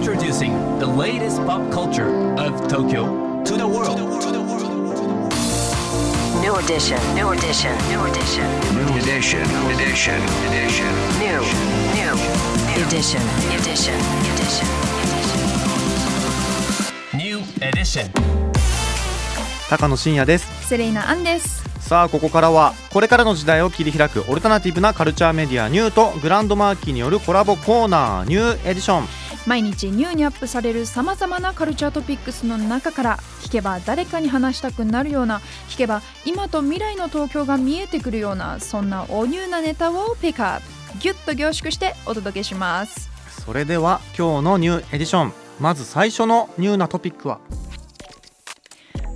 Introducing the latest pop culture of Tokyo to the world. New edition. New edition. New edition. New edition. Edition. Edition. New. New. Edition. Edition. Edition. New edition. 高野真也ですセレイナアンですさあここからはこれからの時代を切り開くオルタナティブなカルチャーメディアニューとグランドマーキーによるコラボコーナーニューエディション毎日ニューにアップされるさまざまなカルチャートピックスの中から聞けば誰かに話したくなるような聞けば今と未来の東京が見えてくるようなそんなおニューなネタをピックアップ。ギュッと凝縮してお届けします。それでは今日の New Edition。まず最初のニューなトピックは？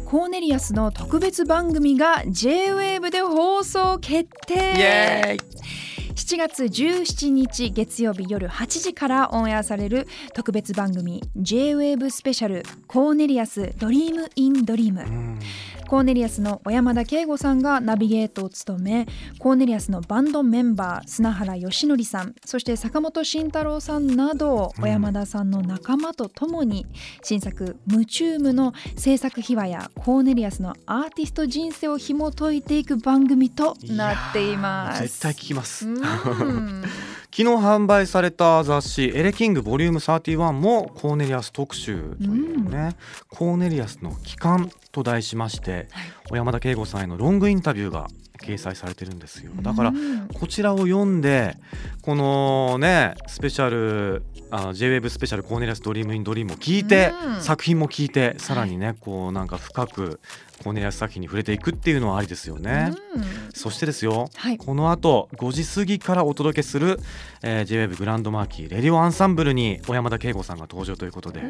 コーネリアスの特別番組が J-WAVE で放送決定7月17日月曜日夜8時からオンエアされる特別番組 J-WAVE Special コーネリアス Dream in Dream。コーネリアスの小山田圭吾さんがナビゲートを務めコーネリアスのバンドメンバー砂原良徳さんそして坂本慎太郎さんなど小山田さんの仲間とともに新作「ムチューム」の制作秘話やコーネリアスのアーティスト人生を紐解いていく番組となっています。絶対聞きます。うん昨日販売された雑誌エレキングボリューム31もコーネリアス特集というね、コーネリアスの帰還と題しまして、小山田圭吾さんへのロングインタビューが掲載されてるんですよ。だからうんこちらを読んでこのねスペシャルあ JWEB スペシャルコーネリアスドリームインドリームを聞いて、うん。作品も聞いてさらにねこうなんか深くコーネリアス作品に触れていくっていうのはありですよね。うん。そしてですよ、はい。この後5時過ぎからお届けする、えー、JWEB グランドマーキーレディオアンサンブルに小山田圭吾さんが登場ということで、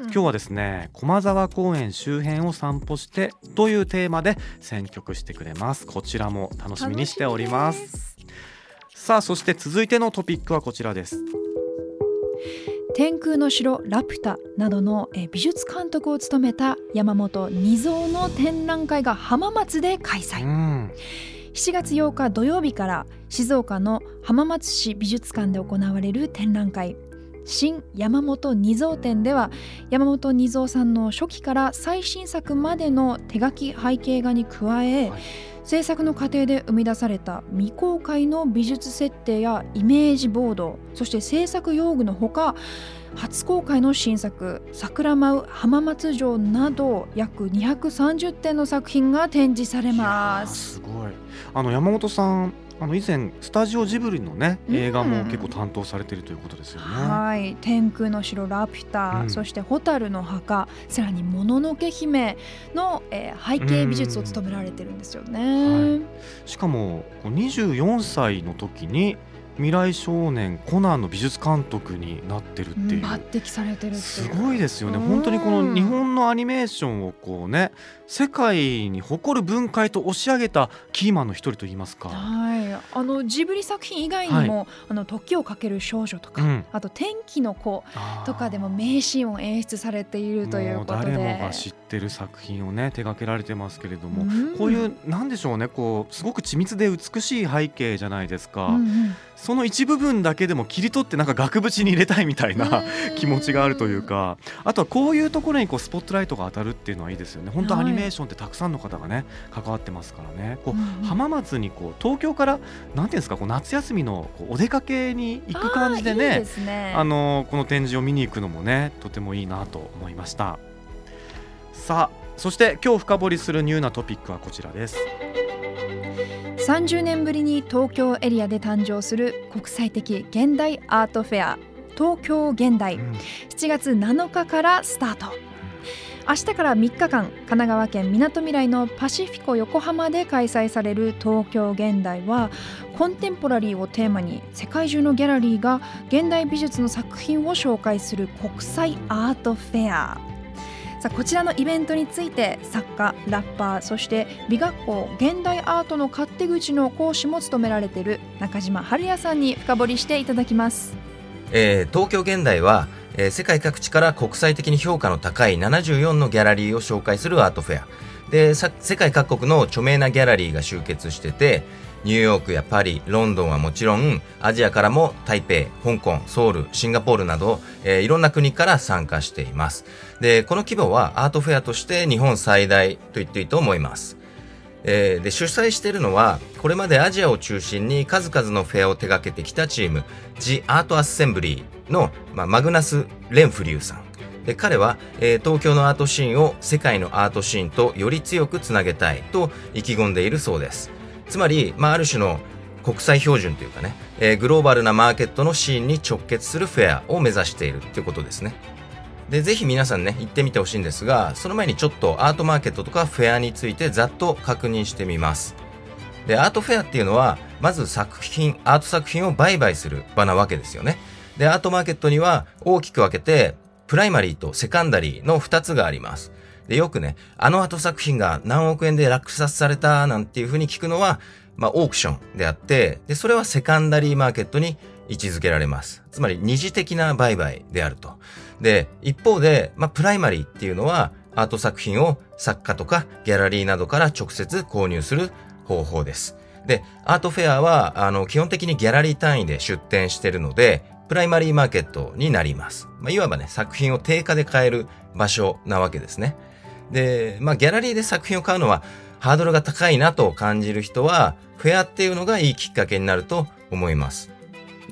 今日はですね駒沢公園周辺を散歩してというテーマで選曲してくれます。こちらも楽しみにしております。さあそして続いてのトピックはこちらです。天空の城ラピュタなどのえー美術監督を務めた山本二蔵の展覧会が浜松で開う催ん。7月8日土曜日から静岡の浜松市美術館で行われる展覧会新山本二蔵展では山本二蔵さんの初期から最新作までの手書き背景画に加え、はい制作の過程で生み出された未公開の美術設定やイメージボードそして制作用具のほか初公開の新作「桜舞う浜松城」など約230点の作品が展示されます。すごいあの山本さんあの以前スタジオジブリのねうん。映画も結構担当されているということですよね。はい。天空の城ラピュタ、うん。そして蛍の墓さらにもののけ姫の、えー背景美術を務められてるんですよね。しかもこう24歳の時に未来少年コナンの美術監督になってるっていう、抜擢されてるすごいですよね。うん。本当にこの日本のアニメーションをこうね世界に誇る文化へと押し上げたキーマンの一人といいますか。はい、あのジブリ作品以外にも「あの時をかける少女」とか、うん。あと「天気の子」とかでも名シーンを演出されているということで。誰もが知ってる作品をね手掛けられてますけれども、うん。こういうなんでしょうねこうすごく緻密で美しい背景じゃないですか、うんうん。その一部分だけでも切り取ってなんか額縁に入れたいみたいな、うん。気持ちがあるというか。あとはこういうところにこうスポットライトが当たるっていうのはいいですよね。本当はい。アニメーションってたくさんの方がね関わってますからね。こう、うんうん。浜松にこう東京からなんていうんですかこう夏休みのこうお出かけに行く感じでねね。あのこの展示を見に行くのもねとてもいいなと思いました。さあそして今日深掘りするニューなトピックはこちらです。30年ぶりに東京エリアで誕生する国際的現代アートフェア東京現代。うん。7月7日からスタート明日から3日間神奈川県みなとみらいのパシフィコ横浜で開催される東京現代はコンテンポラリーをテーマに世界中のギャラリーが現代美術の作品を紹介する国際アートフェアさあこちらのイベントについて作家ラッパーそして美学校現代アートの勝手口の講師も務められている中島春也さんに深掘りしていただきます。えー東京現代は、えー世界各地から国際的に評価の高い74のギャラリーを紹介するアートフェアでさ世界各国の著名なギャラリーが集結してて、ニューヨークやパリ、ロンドンはもちろん、アジアからも台北、香港、ソウル、シンガポールなど、えーいろんな国から参加しています。で、この規模はアートフェアとして日本最大と言っていいと思います。えーで主催しているのはこれまでアジアを中心に数々のフェアを手掛けてきたチーム The Art Assembly の、まあ、マグナス・レンフリューさんで彼は、えー東京のアートシーンを世界のアートシーンとより強くつなげたいと意気込んでいるそうですつまり、まあ、ある種の国際標準というかね、えーグローバルなマーケットのシーンに直結するフェアを目指しているということですねで、ぜひ皆さんね、行ってみてほしいんですが、その前にちょっとアートマーケットとかフェアについてざっと確認してみます。で、アートフェアっていうのは、まず作品、アート作品を売買する場なわけですよね。で、アートマーケットには大きく分けて、プライマリーとセカンダリーの2つがあります。で、よくね、あのアート作品が何億円で落札されたなんていうふうに聞くのは、まあ、オークションであって、で、それはセカンダリーマーケットに位置づけられます。つまり二次的な売買であると。で、一方で、まあ、プライマリーっていうのは、アート作品を作家とかギャラリーなどから直接購入する方法です。で、アートフェアは、あの、基本的にギャラリー単位で出展してるので、プライマリーマーケットになります。まあ、いわばね、作品を定価で買える場所なわけですね。で、まあ、ギャラリーで作品を買うのは、ハードルが高いなと感じる人は、フェアっていうのがいいきっかけになると思います。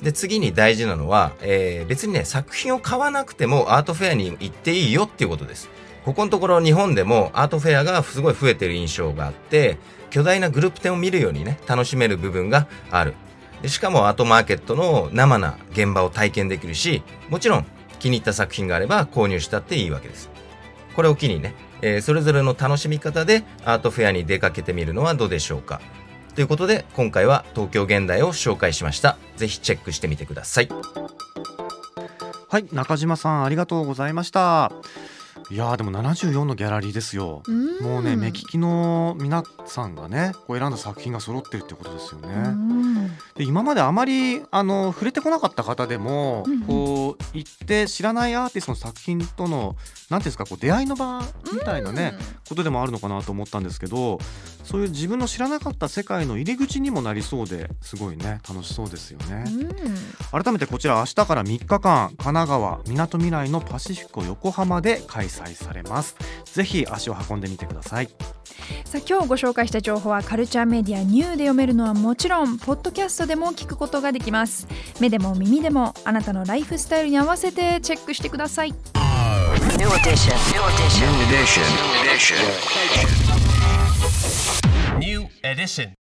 で、次に大事なのは、えー別にね、作品を買わなくてもアートフェアに行っていいよっていうことです。ここのところ日本でもアートフェアがすごい増えてる印象があって、巨大なグループ展を見るようにね、楽しめる部分がある。でしかもアートマーケットの生な現場を体験できるし、もちろん気に入った作品があれば購入したっていいわけです。これを機にね、えーそれぞれの楽しみ方でアートフェアに出かけてみるのはどうでしょうか。ということで、今回は東京現代を紹介しました。ぜひチェックしてみてください。はい中島さんありがとうございましたいやーでも74のギャラリーですようんもうね目利きの皆さんがねこう選んだ作品が揃ってるってことですよね、うんで今まであまりあの触れてこなかった方でも、うんうん。こう行って知らないアーティストの作品との何ていうんですかこう出会いの場みたいなね、ことでもあるのかなと思ったんですけどそういう自分の知らなかった世界の入り口にもなりそうですごいね楽しそうですよね。うん。改めてこちら明日から3日間神奈川みなとみらいのパシフィコ横浜で開催されます。ぜひ足を運んでみてください。さあ今日ご紹介した情報はカルチャーメディアニューで読めるのはもちろんポッドキャストでも聞くことができます目でも耳でもあなたのライフスタイルに合わせてチェックしてください New edition. New edition. New edition. Edition. New edition.